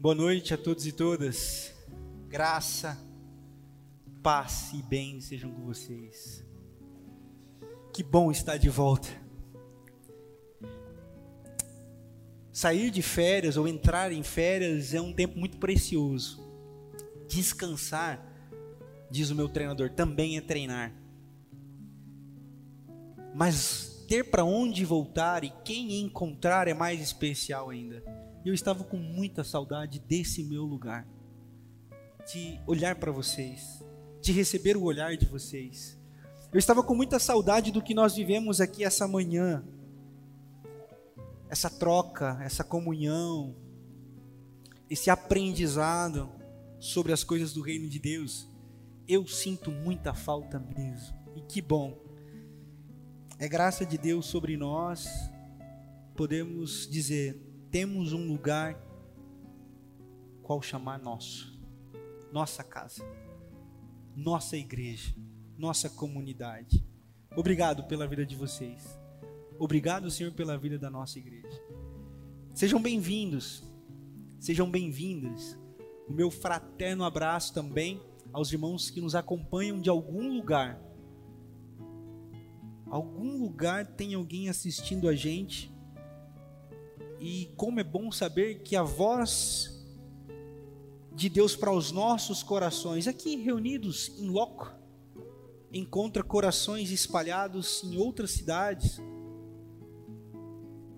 Boa noite a todos e todas. Graça, paz e bem sejam com vocês. Que bom estar de volta. Sair de férias ou entrar em férias é um tempo muito precioso. Descansar, diz o meu treinador, também é treinar. Mas ter para onde voltar e quem encontrar é mais especial ainda. E eu estava com muita saudade desse meu lugar, de olhar para vocês, de receber o olhar de vocês. Eu estava com muita saudade do que nós vivemos aqui essa manhã, essa troca, essa comunhão, esse aprendizado sobre as coisas do reino de Deus. Eu sinto muita falta mesmo, e que bom. É graça de Deus sobre nós, podemos dizer, temos um lugar qual chamar nosso, nossa casa, nossa igreja, nossa comunidade. Obrigado pela vida de vocês. Obrigado, Senhor, pela vida da nossa igreja. Sejam bem-vindos. Sejam bem-vindas. O meu fraterno abraço também aos irmãos que nos acompanham de algum lugar. Algum lugar tem alguém assistindo a gente e como é bom saber que a voz de Deus para os nossos corações, aqui reunidos em loco, encontra corações espalhados em outras cidades,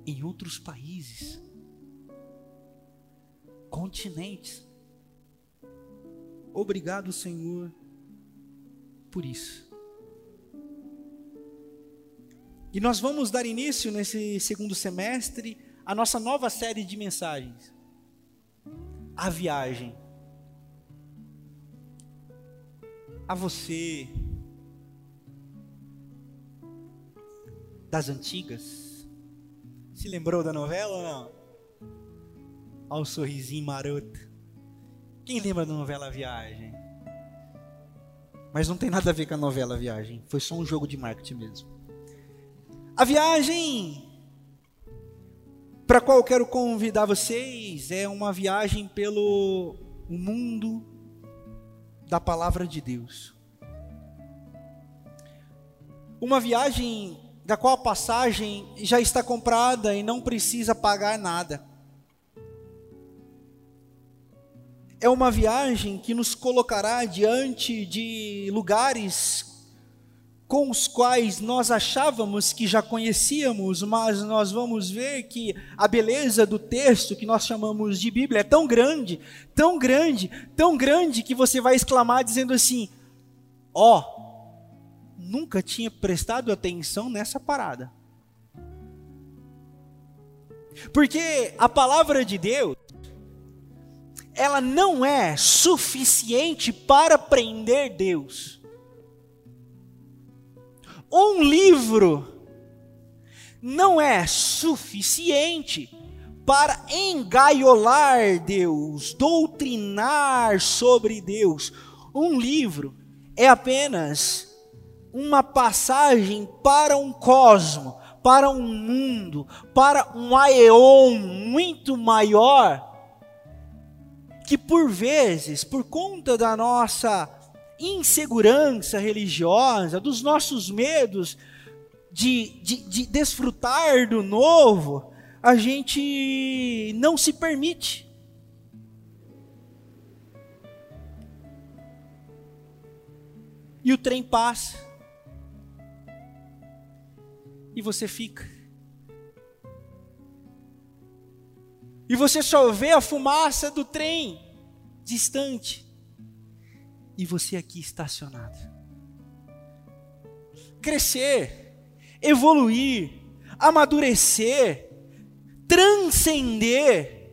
em outros países, continentes. Obrigado, Senhor, por isso. E nós vamos dar início nesse segundo semestre a nossa nova série de mensagens. A viagem. A você das antigas. Se lembrou da novela ou não? Olha o sorrisinho maroto. Quem lembra da novela Viagem? Mas não tem nada a ver com a novela Viagem. Foi só um jogo de marketing mesmo. A viagem para qual eu quero convidar vocês é uma viagem pelo mundo da palavra de Deus. Uma viagem da qual a passagem já está comprada e não precisa pagar nada. É uma viagem que nos colocará diante de lugares com os quais nós achávamos que já conhecíamos, mas nós vamos ver que a beleza do texto que nós chamamos de Bíblia é tão grande, tão grande, tão grande que você vai exclamar dizendo assim: Ó, oh, nunca tinha prestado atenção nessa parada. Porque a palavra de Deus, ela não é suficiente para prender Deus um livro não é suficiente para engaiolar Deus, doutrinar sobre Deus. Um livro é apenas uma passagem para um cosmo, para um mundo, para um aeon muito maior, que por vezes, por conta da nossa insegurança religiosa, dos nossos medos de, de, de desfrutar do novo, a gente não se permite. E o trem passa. E você fica. E você só vê a fumaça do trem distante e você aqui estacionado. Crescer, evoluir, amadurecer, transcender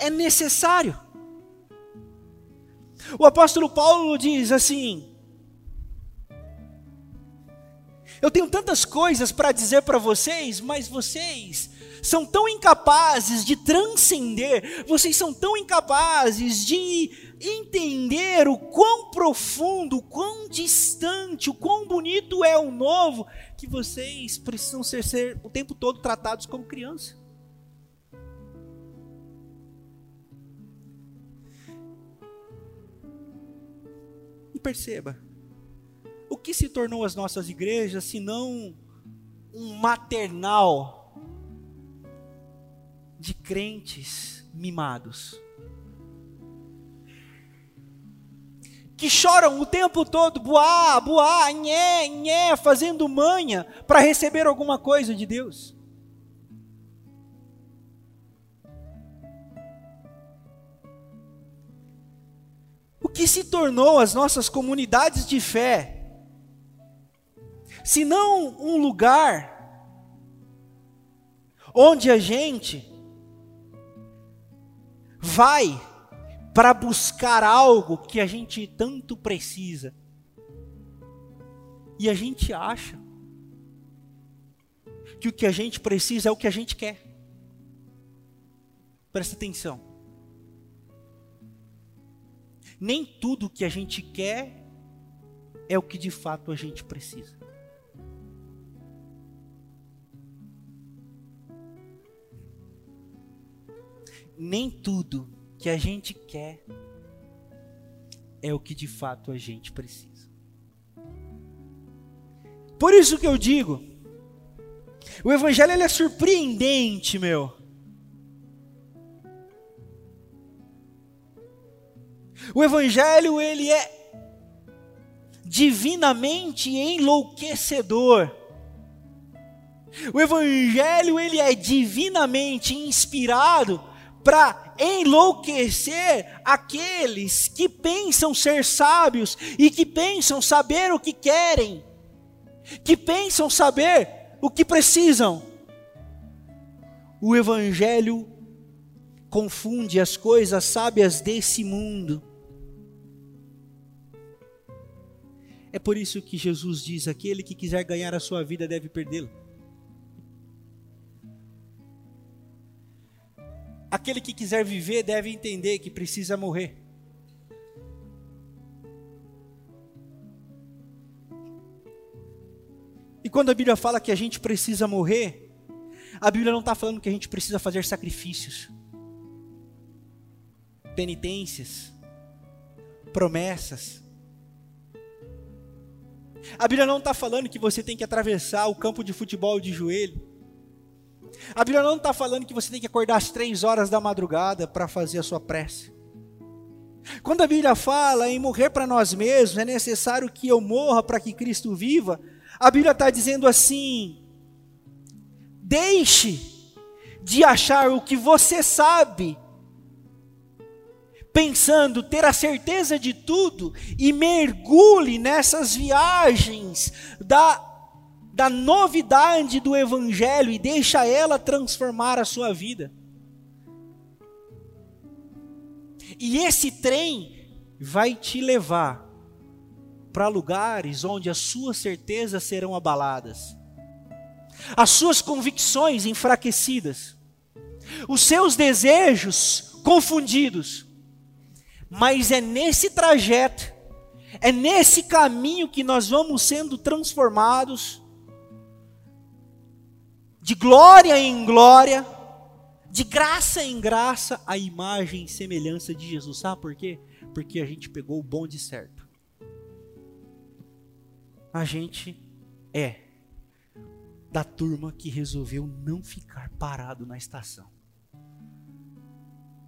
é necessário. O apóstolo Paulo diz assim: Eu tenho tantas coisas para dizer para vocês, mas vocês são tão incapazes de transcender, vocês são tão incapazes de entender o quão profundo, o quão distante, o quão bonito é o novo, que vocês precisam ser, ser o tempo todo tratados como criança. E perceba, o que se tornou as nossas igrejas se não um maternal de crentes mimados? Que choram o tempo todo, buá, buá, nhé, nhé, fazendo manha para receber alguma coisa de Deus. O que se tornou as nossas comunidades de fé, se não um lugar onde a gente vai para buscar algo que a gente tanto precisa. E a gente acha que o que a gente precisa é o que a gente quer. Presta atenção. Nem tudo que a gente quer é o que de fato a gente precisa. Nem tudo que a gente quer é o que de fato a gente precisa. Por isso que eu digo, o evangelho ele é surpreendente, meu. O evangelho ele é divinamente enlouquecedor. O evangelho ele é divinamente inspirado para enlouquecer aqueles que pensam ser sábios e que pensam saber o que querem, que pensam saber o que precisam. O Evangelho confunde as coisas sábias desse mundo. É por isso que Jesus diz: aquele que quiser ganhar a sua vida deve perdê-la. Aquele que quiser viver deve entender que precisa morrer. E quando a Bíblia fala que a gente precisa morrer, a Bíblia não está falando que a gente precisa fazer sacrifícios, penitências, promessas. A Bíblia não está falando que você tem que atravessar o campo de futebol de joelho. A Bíblia não está falando que você tem que acordar às três horas da madrugada para fazer a sua prece. Quando a Bíblia fala em morrer para nós mesmos, é necessário que eu morra para que Cristo viva. A Bíblia está dizendo assim: deixe de achar o que você sabe, pensando ter a certeza de tudo, e mergulhe nessas viagens da da novidade do Evangelho e deixa ela transformar a sua vida. E esse trem vai te levar para lugares onde as suas certezas serão abaladas, as suas convicções enfraquecidas, os seus desejos confundidos. Mas é nesse trajeto, é nesse caminho que nós vamos sendo transformados de glória em glória, de graça em graça, a imagem e semelhança de Jesus. Sabe por quê? Porque a gente pegou o bonde certo. A gente é da turma que resolveu não ficar parado na estação.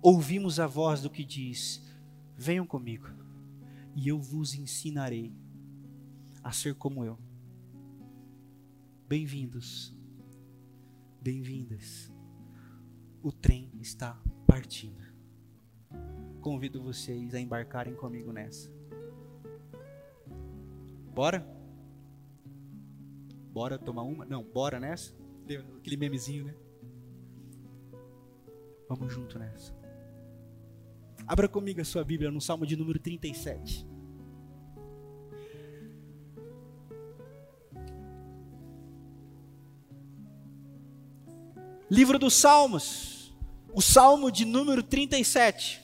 Ouvimos a voz do que diz: Venham comigo, e eu vos ensinarei a ser como eu. Bem-vindos bem-vindas. O trem está partindo. Convido vocês a embarcarem comigo nessa. Bora? Bora tomar uma? Não, bora nessa? Aquele memezinho, né? Vamos junto nessa. Abra comigo a sua Bíblia no Salmo de número 37. Livro dos Salmos, o Salmo de número 37.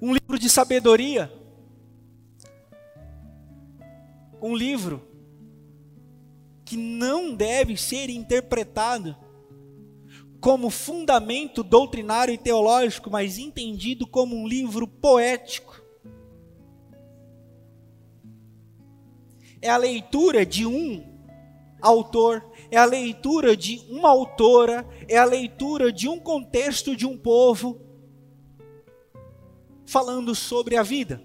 Um livro de sabedoria. Um livro que não deve ser interpretado como fundamento doutrinário e teológico, mas entendido como um livro poético. é a leitura de um autor, é a leitura de uma autora, é a leitura de um contexto de um povo falando sobre a vida.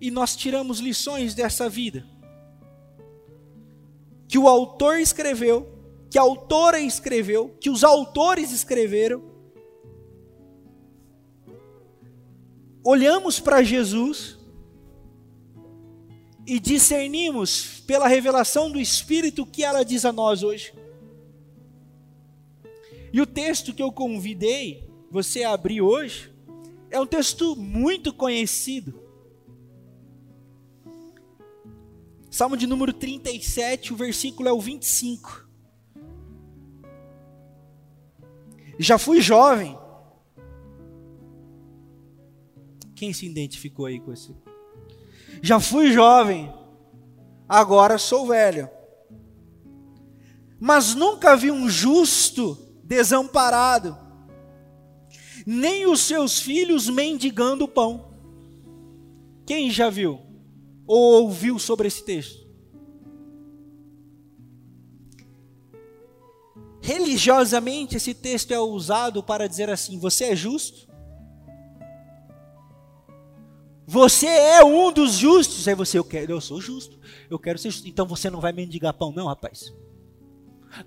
E nós tiramos lições dessa vida. Que o autor escreveu, que a autora escreveu, que os autores escreveram. Olhamos para Jesus e discernimos pela revelação do Espírito o que ela diz a nós hoje. E o texto que eu convidei você a abrir hoje é um texto muito conhecido. Salmo de número 37, o versículo é o 25. Já fui jovem. Quem se identificou aí com esse? Já fui jovem, agora sou velho. Mas nunca vi um justo desamparado, nem os seus filhos mendigando pão. Quem já viu ou ouviu sobre esse texto? Religiosamente, esse texto é usado para dizer assim: você é justo? Você é um dos justos. Aí você, eu quero, eu sou justo. Eu quero ser justo. Então você não vai mendigar pão, não, rapaz.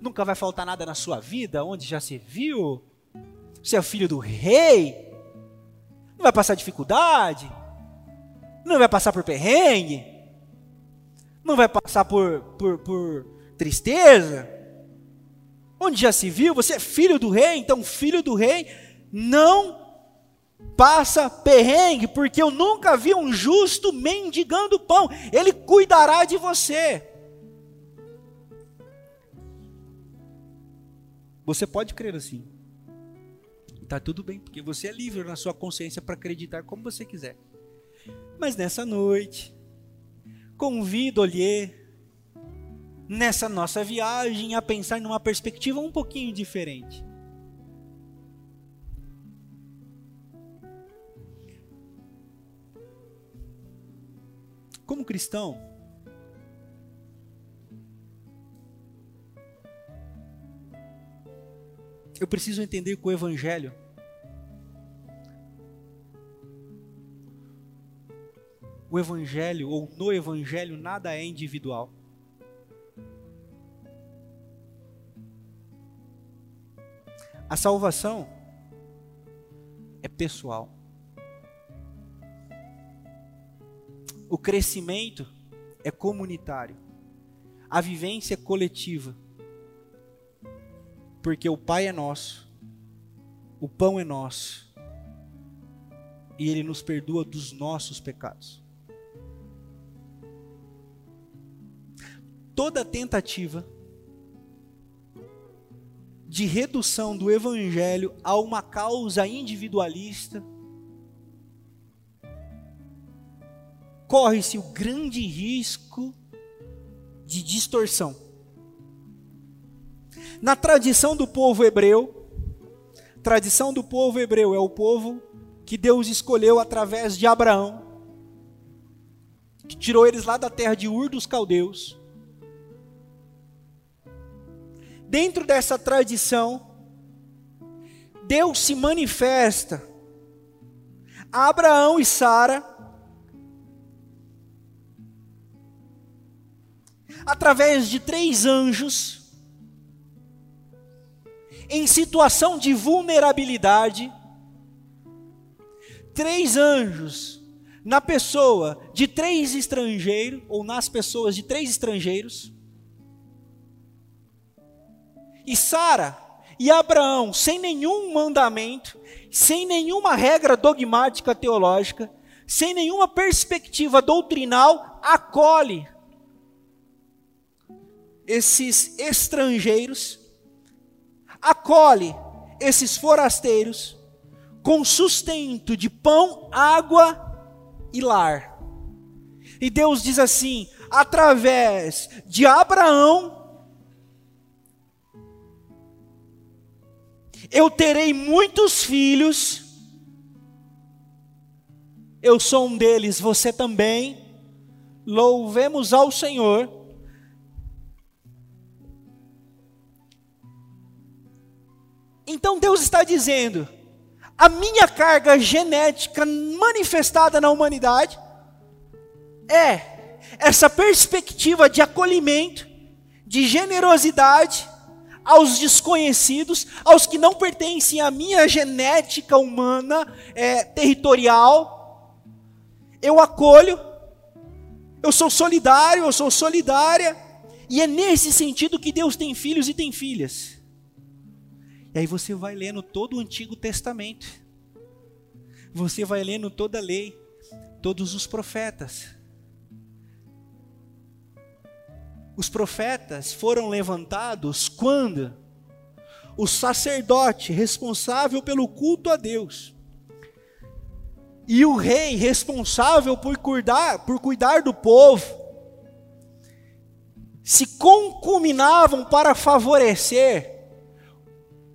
Nunca vai faltar nada na sua vida, onde já se viu. Você é filho do rei. Não vai passar dificuldade. Não vai passar por perrengue. Não vai passar por, por, por tristeza. Onde já se viu, você é filho do rei, então filho do rei não passa perrengue, porque eu nunca vi um justo mendigando pão. Ele cuidará de você. Você pode crer assim. Está tudo bem, porque você é livre na sua consciência para acreditar como você quiser. Mas nessa noite, convido-lhe, nessa nossa viagem, a pensar numa perspectiva um pouquinho diferente. Como cristão, Eu preciso entender que o Evangelho o Evangelho, ou no Evangelho, nada é individual. A salvação é pessoal. O crescimento é comunitário. A vivência é coletiva porque o Pai é nosso, o pão é nosso, e Ele nos perdoa dos nossos pecados. Toda tentativa de redução do Evangelho a uma causa individualista corre-se o grande risco de distorção. Na tradição do povo hebreu, tradição do povo hebreu é o povo que Deus escolheu através de Abraão, que tirou eles lá da terra de Ur dos caldeus. Dentro dessa tradição, Deus se manifesta a Abraão e Sara através de três anjos em situação de vulnerabilidade, três anjos na pessoa de três estrangeiros, ou nas pessoas de três estrangeiros, e Sara e Abraão, sem nenhum mandamento, sem nenhuma regra dogmática teológica, sem nenhuma perspectiva doutrinal, acolhe esses estrangeiros acolhe esses forasteiros com sustento de pão, água e lar. E Deus diz assim: através de Abraão, eu terei muitos filhos, eu sou um deles, você também. Louvemos ao Senhor. Então Deus está dizendo: a minha carga genética manifestada na humanidade é essa perspectiva de acolhimento, de generosidade aos desconhecidos, aos que não pertencem à minha genética humana é, territorial. Eu acolho, eu sou solidário, eu sou solidária, e é nesse sentido que Deus tem filhos e tem filhas. E aí você vai lendo todo o Antigo Testamento, você vai lendo toda a lei, todos os profetas. Os profetas foram levantados quando? O sacerdote responsável pelo culto a Deus. E o rei responsável por cuidar, por cuidar do povo. Se concuminavam para favorecer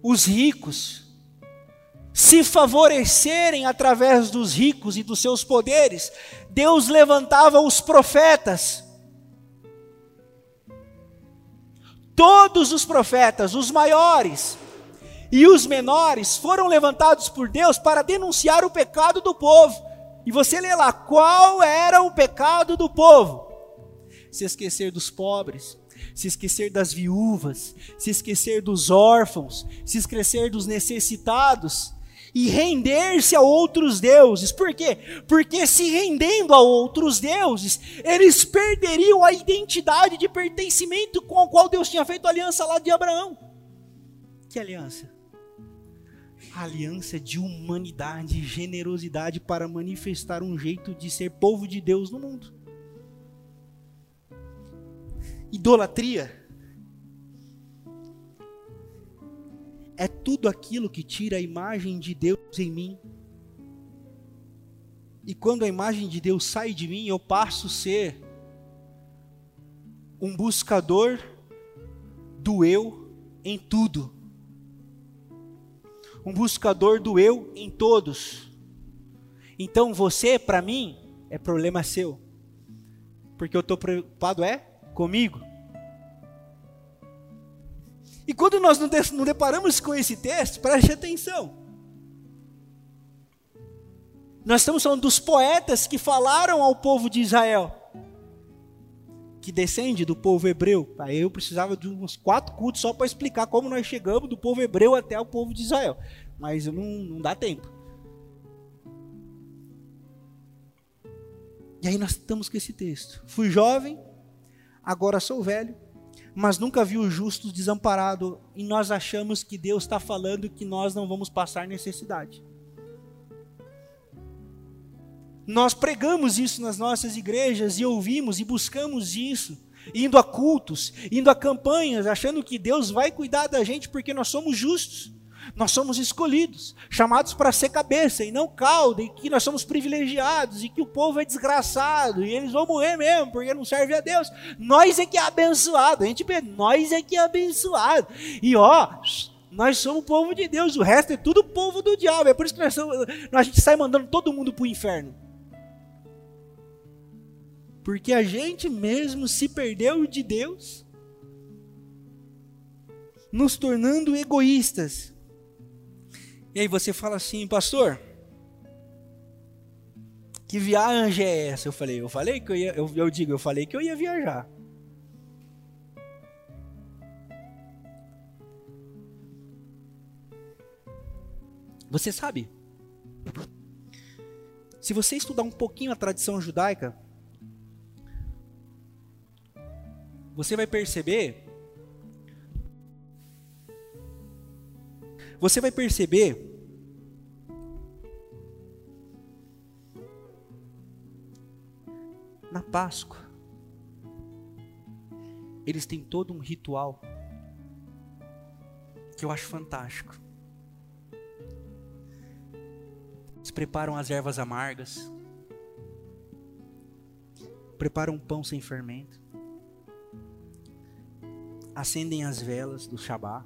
os ricos, se favorecerem através dos ricos e dos seus poderes, Deus levantava os profetas Todos os profetas, os maiores e os menores, foram levantados por Deus para denunciar o pecado do povo. E você lê lá, qual era o pecado do povo? Se esquecer dos pobres, se esquecer das viúvas, se esquecer dos órfãos, se esquecer dos necessitados, e render-se a outros deuses. Por quê? Porque se rendendo a outros deuses, eles perderiam a identidade de pertencimento com a qual Deus tinha feito aliança lá de Abraão. Que aliança? Aliança de humanidade e generosidade para manifestar um jeito de ser povo de Deus no mundo. Idolatria é tudo aquilo que tira a imagem de Deus em mim. E quando a imagem de Deus sai de mim, eu passo a ser um buscador do eu em tudo. Um buscador do eu em todos. Então você, para mim, é problema seu. Porque eu estou preocupado é comigo. E quando nós não deparamos com esse texto, preste atenção. Nós estamos falando dos poetas que falaram ao povo de Israel, que descende do povo hebreu. Aí eu precisava de uns quatro cultos só para explicar como nós chegamos do povo hebreu até o povo de Israel. Mas não, não dá tempo. E aí nós estamos com esse texto. Fui jovem, agora sou velho mas nunca viu o justo desamparado, e nós achamos que Deus está falando que nós não vamos passar necessidade. Nós pregamos isso nas nossas igrejas e ouvimos e buscamos isso, indo a cultos, indo a campanhas, achando que Deus vai cuidar da gente porque nós somos justos. Nós somos escolhidos, chamados para ser cabeça e não cauda, e que nós somos privilegiados, e que o povo é desgraçado, e eles vão morrer mesmo, porque não serve a Deus. Nós é que é abençoado, a gente pensa, nós é que é abençoado. E ó, nós somos o povo de Deus, o resto é tudo povo do diabo. É por isso que nós somos, a gente sai mandando todo mundo para o inferno. Porque a gente mesmo se perdeu de Deus, nos tornando egoístas. E aí você fala assim, pastor, que viagem é essa? Eu falei, eu falei que eu ia, eu, eu digo, eu falei que eu ia viajar. Você sabe? Se você estudar um pouquinho a tradição judaica, você vai perceber você vai perceber na Páscoa eles têm todo um ritual que eu acho fantástico. Eles preparam as ervas amargas, preparam um pão sem fermento, acendem as velas do Shabat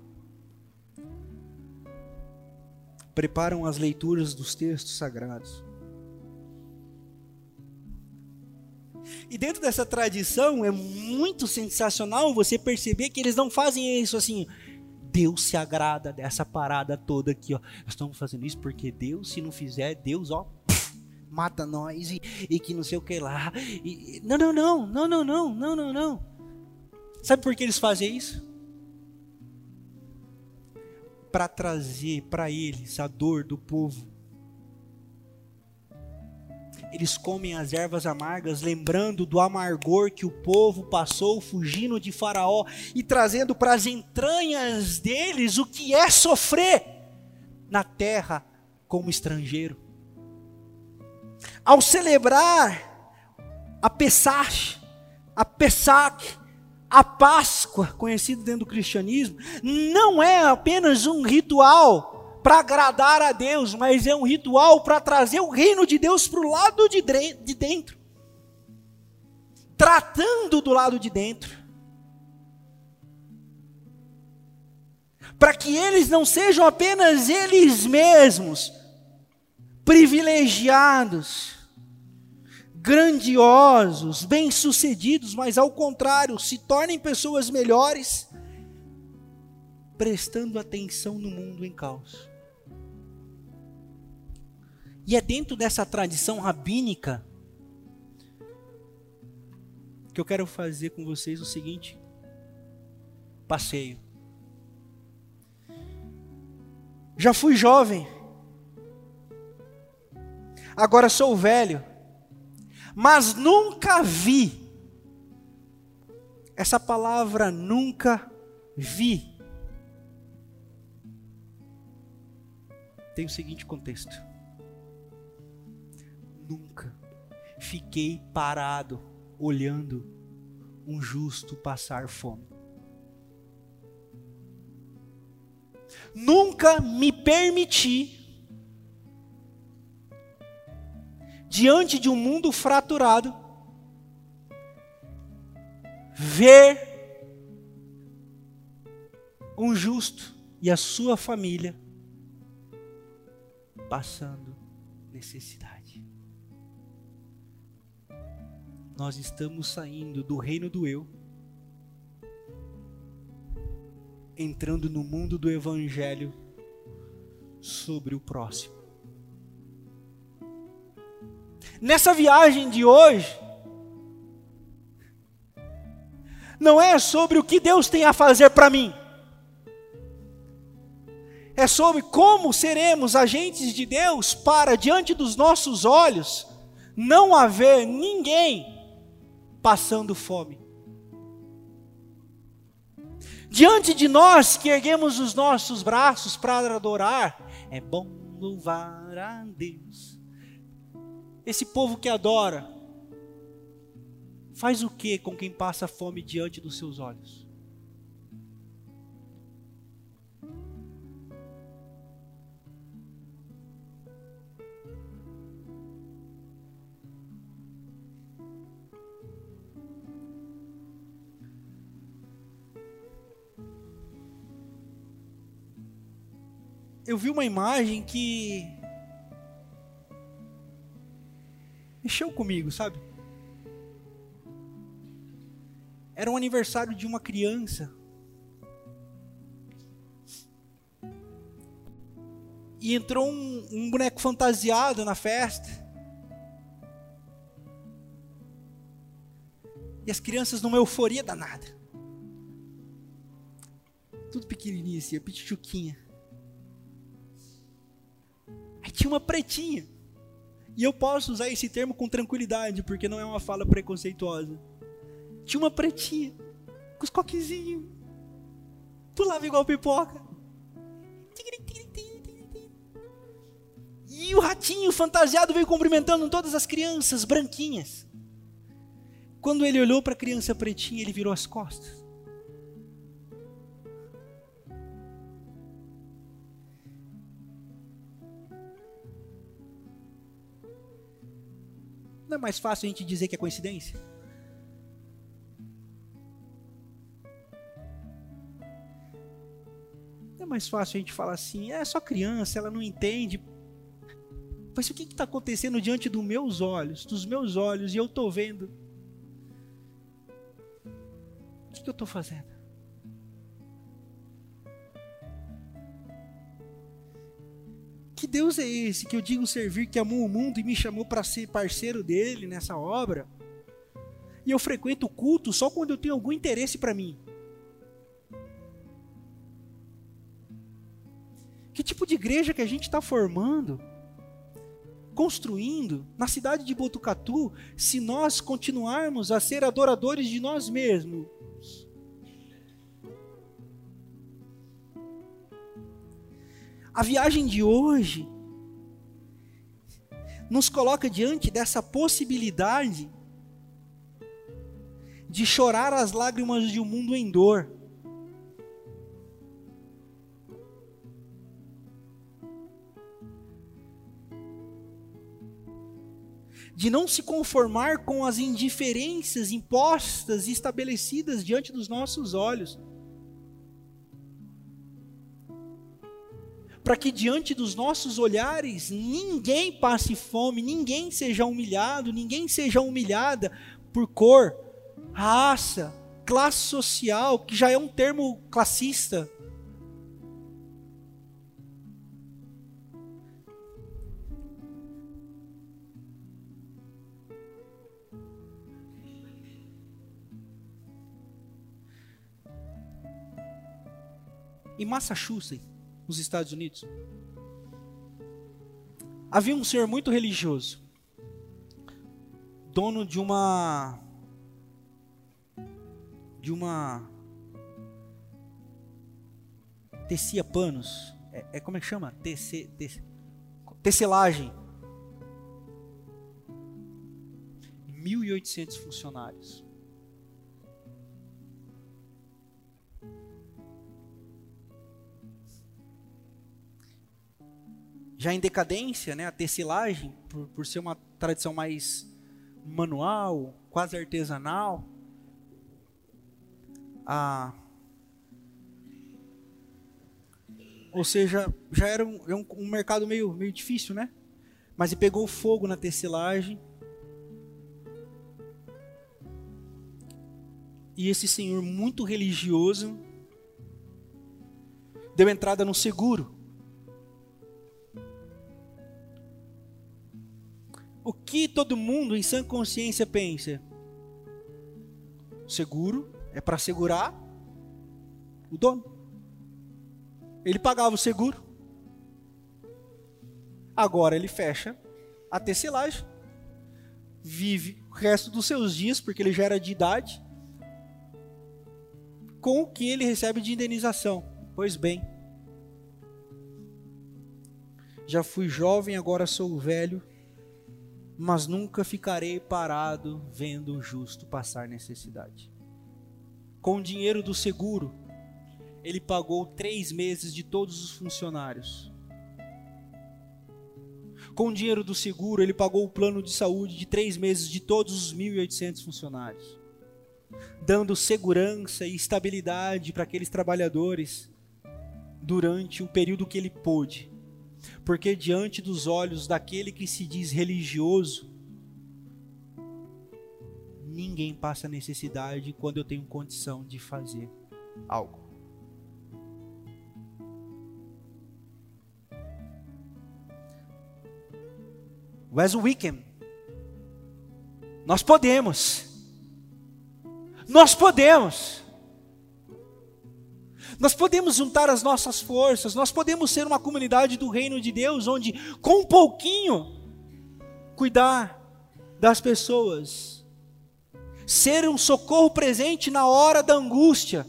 preparam as leituras dos textos sagrados. E dentro dessa tradição é muito sensacional você perceber que eles não fazem isso assim. Deus se agrada dessa parada toda aqui, ó. Nós estamos fazendo isso porque Deus, se não fizer, Deus, ó, mata nós e, e que não sei o que lá. E, não, não, não, não, não, não, não, não, não. Sabe por que eles fazem isso? Para trazer para eles a dor do povo eles comem as ervas amargas, lembrando do amargor que o povo passou fugindo de Faraó e trazendo para as entranhas deles o que é sofrer na terra como estrangeiro. Ao celebrar a Pesach, a Pesach, a Páscoa, conhecido dentro do cristianismo, não é apenas um ritual para agradar a Deus, mas é um ritual para trazer o reino de Deus para o lado de, de dentro. Tratando do lado de dentro. Para que eles não sejam apenas eles mesmos, privilegiados, grandiosos, bem-sucedidos, mas ao contrário, se tornem pessoas melhores, prestando atenção no mundo em caos. E é dentro dessa tradição rabínica que eu quero fazer com vocês o seguinte passeio. Já fui jovem, agora sou velho, mas nunca vi. Essa palavra nunca vi. Tem o seguinte contexto nunca fiquei parado olhando um justo passar fome. Nunca me permiti, diante de um mundo fraturado, ver um justo e a sua família passando necessidade. nós estamos saindo do reino do eu, entrando no mundo do evangelho sobre o próximo. Nessa viagem de hoje, não é sobre o que Deus tem a fazer para mim, é sobre como seremos agentes de Deus para, diante dos nossos olhos, não haver ninguém passando fome. Diante de nós que erguemos os nossos braços para adorar, é bom louvar a Deus. Esse povo que adora, faz o que com quem passa fome diante dos seus olhos? eu vi uma imagem que mexeu comigo, sabe? Era um aniversário de uma criança. E entrou um, um boneco fantasiado na festa. E as crianças numa euforia danada. Tudo pequenininho assim, a pitichuquinha tinha uma pretinha. E eu posso usar esse termo com tranquilidade, porque não é uma fala preconceituosa. Tinha uma pretinha, com os coquezinhos. Pulava igual pipoca. E o ratinho fantasiado veio cumprimentando todas as crianças branquinhas. Quando ele olhou para a criança pretinha, ele virou as costas. Não é mais fácil a gente dizer que é coincidência? Não é mais fácil a gente falar assim, é só criança, ela não entende. Mas o que está acontecendo diante dos meus olhos, dos meus olhos, e eu estou vendo? O que, que eu estou fazendo? Deus é esse que eu digo servir, que amou o mundo e me chamou para ser parceiro dele nessa obra? E eu frequento o culto só quando eu tenho algum interesse para mim. Que tipo de igreja que a gente está formando, construindo na cidade de Botucatu, se nós continuarmos a ser adoradores de nós mesmos? A viagem de hoje nos coloca diante dessa possibilidade de chorar as lágrimas de um mundo em dor. De não se conformar com as indiferenças impostas e estabelecidas diante dos nossos olhos. Para que diante dos nossos olhares ninguém passe fome, ninguém seja humilhado, ninguém seja humilhada por cor, raça, classe social, que já é um termo classista. Em Massachusetts, nos Estados Unidos, havia um senhor muito religioso, dono de uma de uma tecia panos. É, é como é que chama? Tece, tece, tecelagem. 1.800 funcionários. Já em decadência, né, a tecelagem, por, por ser uma tradição mais manual, quase artesanal, a ou seja, já era um, é um, um, mercado meio, meio difícil, né? Mas ele pegou fogo na tecelagem. E esse senhor muito religioso deu entrada no seguro. O que todo mundo em sã consciência pensa? Seguro é para segurar o dono. Ele pagava o seguro. Agora ele fecha a tecelagem. Vive o resto dos seus dias, porque ele já era de idade, com o que ele recebe de indenização. Pois bem, já fui jovem, agora sou velho, mas nunca ficarei parado vendo o justo passar necessidade com o dinheiro do seguro, ele pagou três meses de todos os funcionários. Com o dinheiro do seguro, ele pagou o plano de saúde de três meses de todos os 1.800 funcionários, dando segurança e estabilidade para aqueles trabalhadores durante o período que ele pôde. Porque diante dos olhos daquele que se diz religioso, ninguém passa necessidade quando eu tenho condição de fazer algo. Wes Wickham, nós podemos, nós podemos, nós podemos juntar as nossas forças, nós podemos ser uma comunidade do reino de Deus, onde com um pouquinho cuidar das pessoas ser um socorro presente na hora da angústia.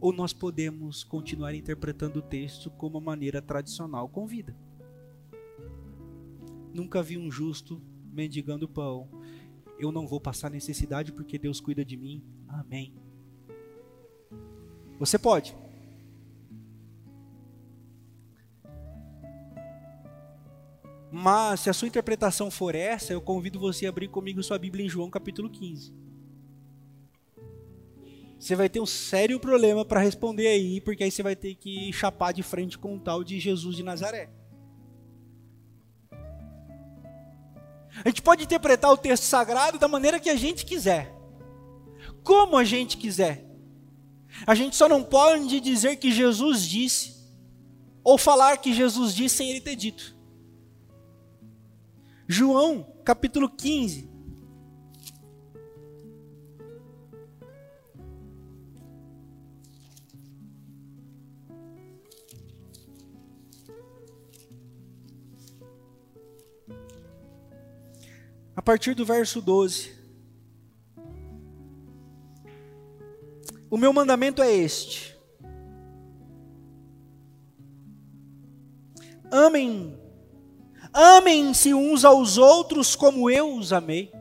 Ou nós podemos continuar interpretando o texto como a maneira tradicional convida. Nunca vi um justo mendigando pão. Eu não vou passar necessidade porque Deus cuida de mim. Amém. Você pode. Mas se a sua interpretação for essa, eu convido você a abrir comigo sua Bíblia em João capítulo 15. Você vai ter um sério problema para responder aí, porque aí você vai ter que chapar de frente com o tal de Jesus de Nazaré. A gente pode interpretar o texto sagrado da maneira que a gente quiser, como a gente quiser. A gente só não pode dizer que Jesus disse, ou falar que Jesus disse sem ele ter dito. João, capítulo 15. A partir do verso 12. O meu mandamento é este: Amem, amem-se uns aos outros como eu os amei.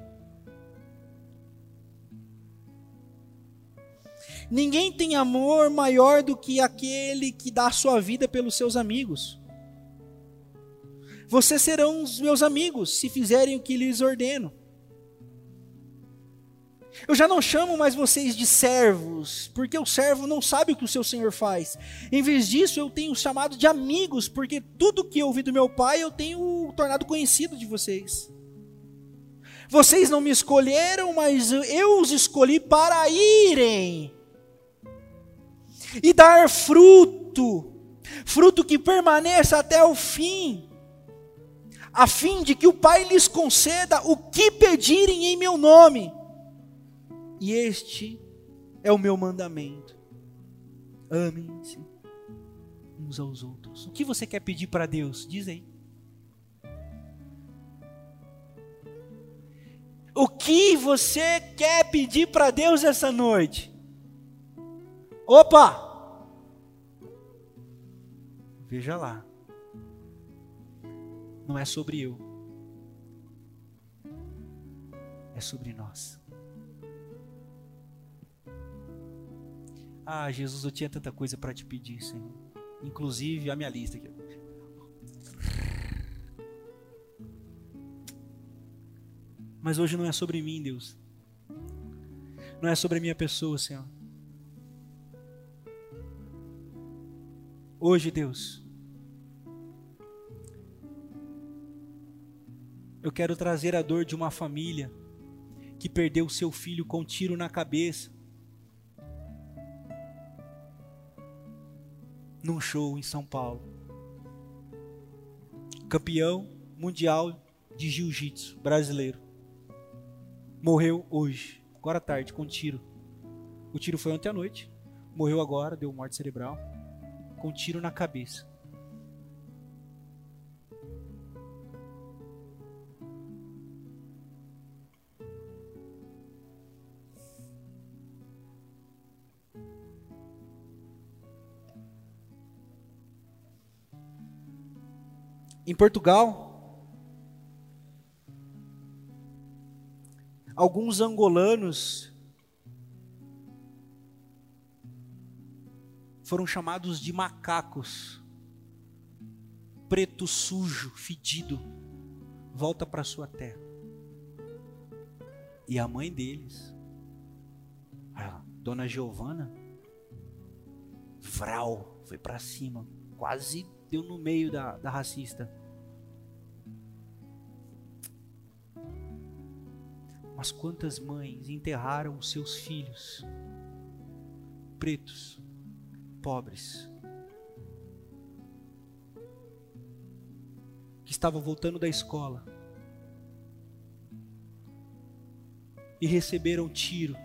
Ninguém tem amor maior do que aquele que dá sua vida pelos seus amigos. Vocês serão os meus amigos se fizerem o que lhes ordeno. Eu já não chamo mais vocês de servos, porque o servo não sabe o que o seu senhor faz. Em vez disso, eu tenho chamado de amigos, porque tudo que eu ouvi do meu pai eu tenho tornado conhecido de vocês. Vocês não me escolheram, mas eu os escolhi para irem e dar fruto, fruto que permaneça até o fim, a fim de que o Pai lhes conceda o que pedirem em meu nome. E este é o meu mandamento: amem-se uns aos outros. O que você quer pedir para Deus? Diz aí. O que você quer pedir para Deus essa noite? Opa! Veja lá. Não é sobre eu. É sobre nós. Ah, Jesus, eu tinha tanta coisa para te pedir, Senhor. Inclusive a minha lista aqui. Mas hoje não é sobre mim, Deus. Não é sobre a minha pessoa, Senhor. Hoje, Deus, eu quero trazer a dor de uma família que perdeu seu filho com um tiro na cabeça num show em São Paulo. Campeão mundial de jiu-jitsu brasileiro. Morreu hoje, agora à tarde, com um tiro. O tiro foi ontem à noite. Morreu agora, deu morte cerebral. Com um tiro na cabeça. Portugal, alguns angolanos foram chamados de macacos. Preto sujo, fedido, volta para sua terra. E a mãe deles, a dona Giovana, Vral, foi para cima, quase deu no meio da, da racista. Mas quantas mães enterraram os seus filhos, pretos, pobres, que estavam voltando da escola e receberam tiro,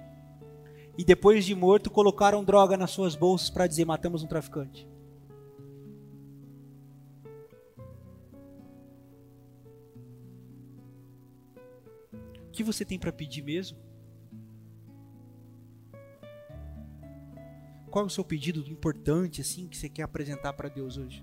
e depois de morto colocaram droga nas suas bolsas para dizer: matamos um traficante. Que você tem para pedir mesmo? Qual é o seu pedido importante assim que você quer apresentar para Deus hoje?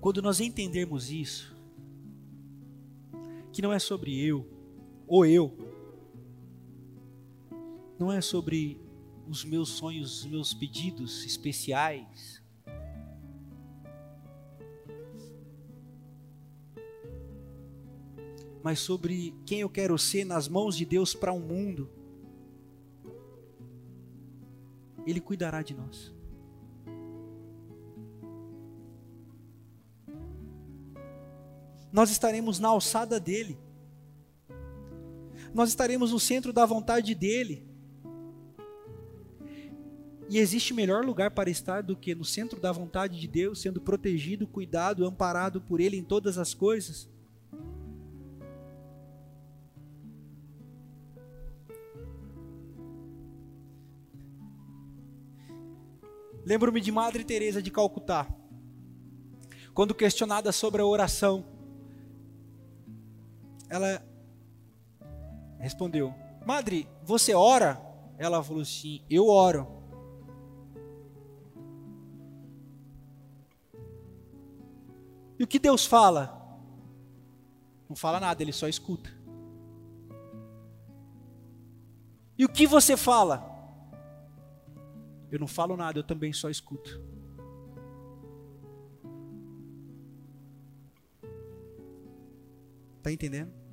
Quando nós entendermos isso, que não é sobre eu ou eu. Não é sobre os meus sonhos, os meus pedidos especiais. mas sobre quem eu quero ser nas mãos de Deus para o um mundo. Ele cuidará de nós. Nós estaremos na alçada dele. Nós estaremos no centro da vontade dele. E existe melhor lugar para estar do que no centro da vontade de Deus, sendo protegido, cuidado, amparado por Ele em todas as coisas? Lembro-me de Madre Teresa de Calcutá, quando questionada sobre a oração, ela respondeu: Madre, você ora? Ela falou assim: Eu oro. E o que Deus fala? Não fala nada, ele só escuta. E o que você fala? Eu não falo nada, eu também só escuto. Está entendendo?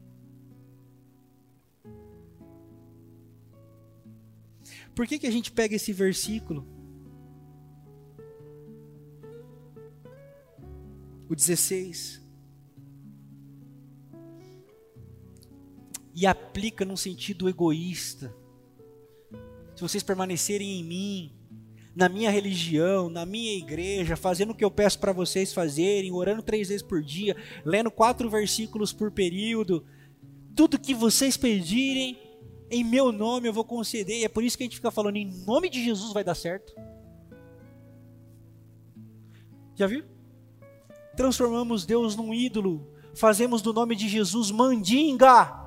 Por que, que a gente pega esse versículo? O 16. E aplica num sentido egoísta. Se vocês permanecerem em mim, na minha religião, na minha igreja, fazendo o que eu peço para vocês fazerem, orando três vezes por dia, lendo quatro versículos por período, tudo que vocês pedirem, em meu nome eu vou conceder. E é por isso que a gente fica falando, em nome de Jesus vai dar certo. Já viu? Transformamos Deus num ídolo, fazemos do nome de Jesus mandinga.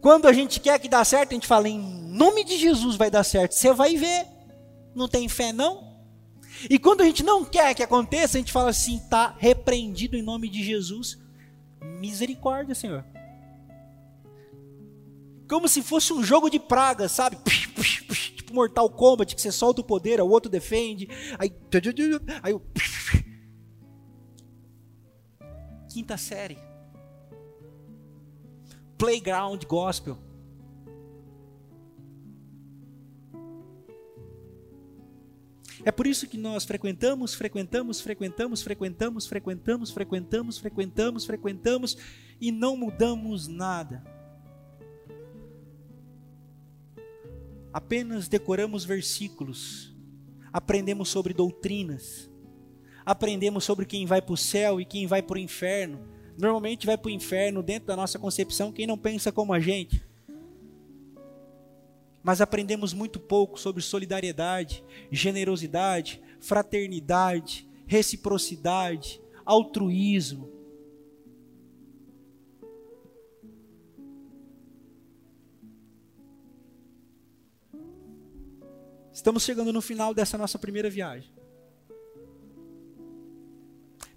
Quando a gente quer que dá certo, a gente fala, em nome de Jesus vai dar certo. Você vai ver. Não tem fé, não? E quando a gente não quer que aconteça, a gente fala assim, está repreendido em nome de Jesus. Misericórdia, Senhor. Como se fosse um jogo de pragas, sabe? Tipo Mortal Kombat, que você solta o poder, o outro defende. Aí. aí Quinta série playground gospel. É por isso que nós frequentamos, frequentamos, frequentamos, frequentamos, frequentamos, frequentamos, frequentamos, frequentamos e não mudamos nada. Apenas decoramos versículos, aprendemos sobre doutrinas, aprendemos sobre quem vai para o céu e quem vai para o inferno, Normalmente vai para o inferno, dentro da nossa concepção, quem não pensa como a gente. Mas aprendemos muito pouco sobre solidariedade, generosidade, fraternidade, reciprocidade, altruísmo. Estamos chegando no final dessa nossa primeira viagem.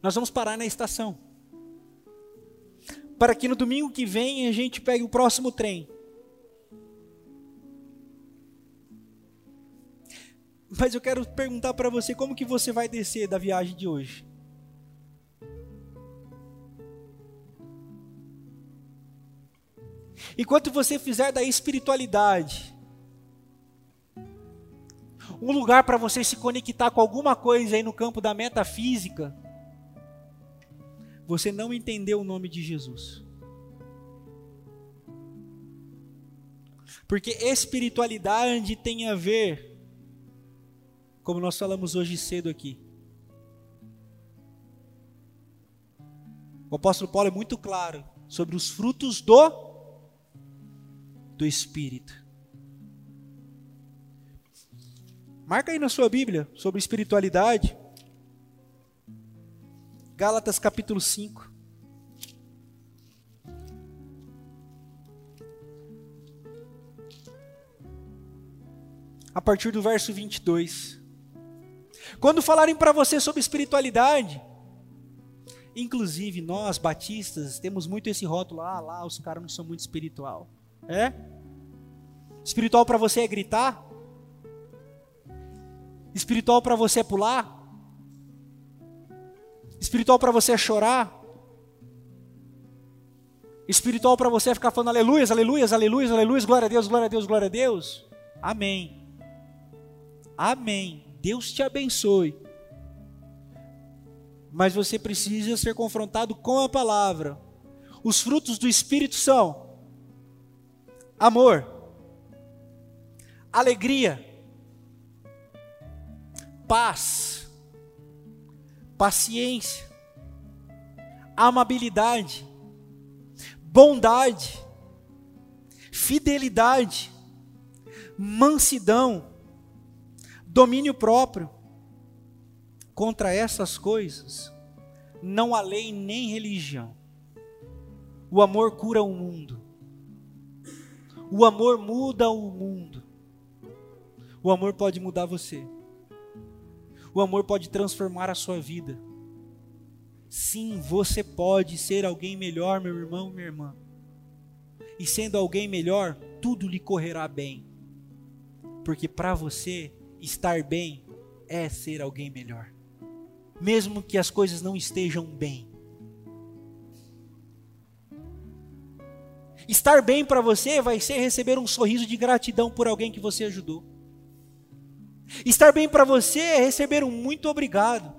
Nós vamos parar na estação para que no domingo que vem a gente pegue o próximo trem. Mas eu quero perguntar para você como que você vai descer da viagem de hoje. Enquanto você fizer da espiritualidade um lugar para você se conectar com alguma coisa aí no campo da metafísica, você não entendeu o nome de Jesus. Porque espiritualidade tem a ver, como nós falamos hoje cedo aqui. O apóstolo Paulo é muito claro sobre os frutos do do espírito. Marca aí na sua Bíblia sobre espiritualidade. Gálatas capítulo 5. A partir do verso 22. Quando falarem para você sobre espiritualidade, inclusive nós batistas temos muito esse rótulo, ah lá, os caras não são muito espiritual. É? Espiritual para você é gritar? Espiritual para você é pular? Espiritual para você é chorar. Espiritual para você é ficar falando aleluias, aleluias, aleluias, aleluias, glória a Deus, glória a Deus, glória a Deus. Amém. Amém. Deus te abençoe. Mas você precisa ser confrontado com a palavra. Os frutos do Espírito são amor, alegria, paz, paciência, amabilidade, bondade, fidelidade, mansidão, domínio próprio. Contra essas coisas não há lei nem religião. O amor cura o mundo. O amor muda o mundo. O amor pode mudar você. O amor pode transformar a sua vida. Sim, você pode ser alguém melhor, meu irmão, minha irmã. E sendo alguém melhor, tudo lhe correrá bem. Porque para você estar bem é ser alguém melhor. Mesmo que as coisas não estejam bem. Estar bem para você vai ser receber um sorriso de gratidão por alguém que você ajudou. Estar bem para você é receber um muito obrigado.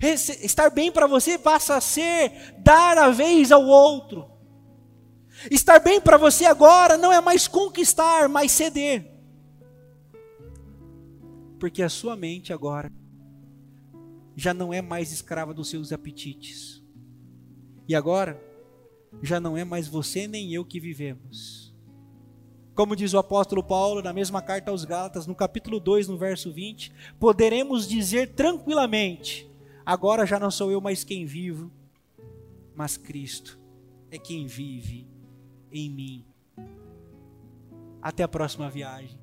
Estar bem para você passa a ser dar a vez ao outro. Estar bem para você agora não é mais conquistar, mas ceder. Porque a sua mente agora já não é mais escrava dos seus apetites. E agora já não é mais você nem eu que vivemos. Como diz o apóstolo Paulo na mesma carta aos Gálatas, no capítulo 2, no verso 20, poderemos dizer tranquilamente: agora já não sou eu mais quem vivo, mas Cristo é quem vive em mim. Até a próxima viagem,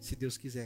se Deus quiser.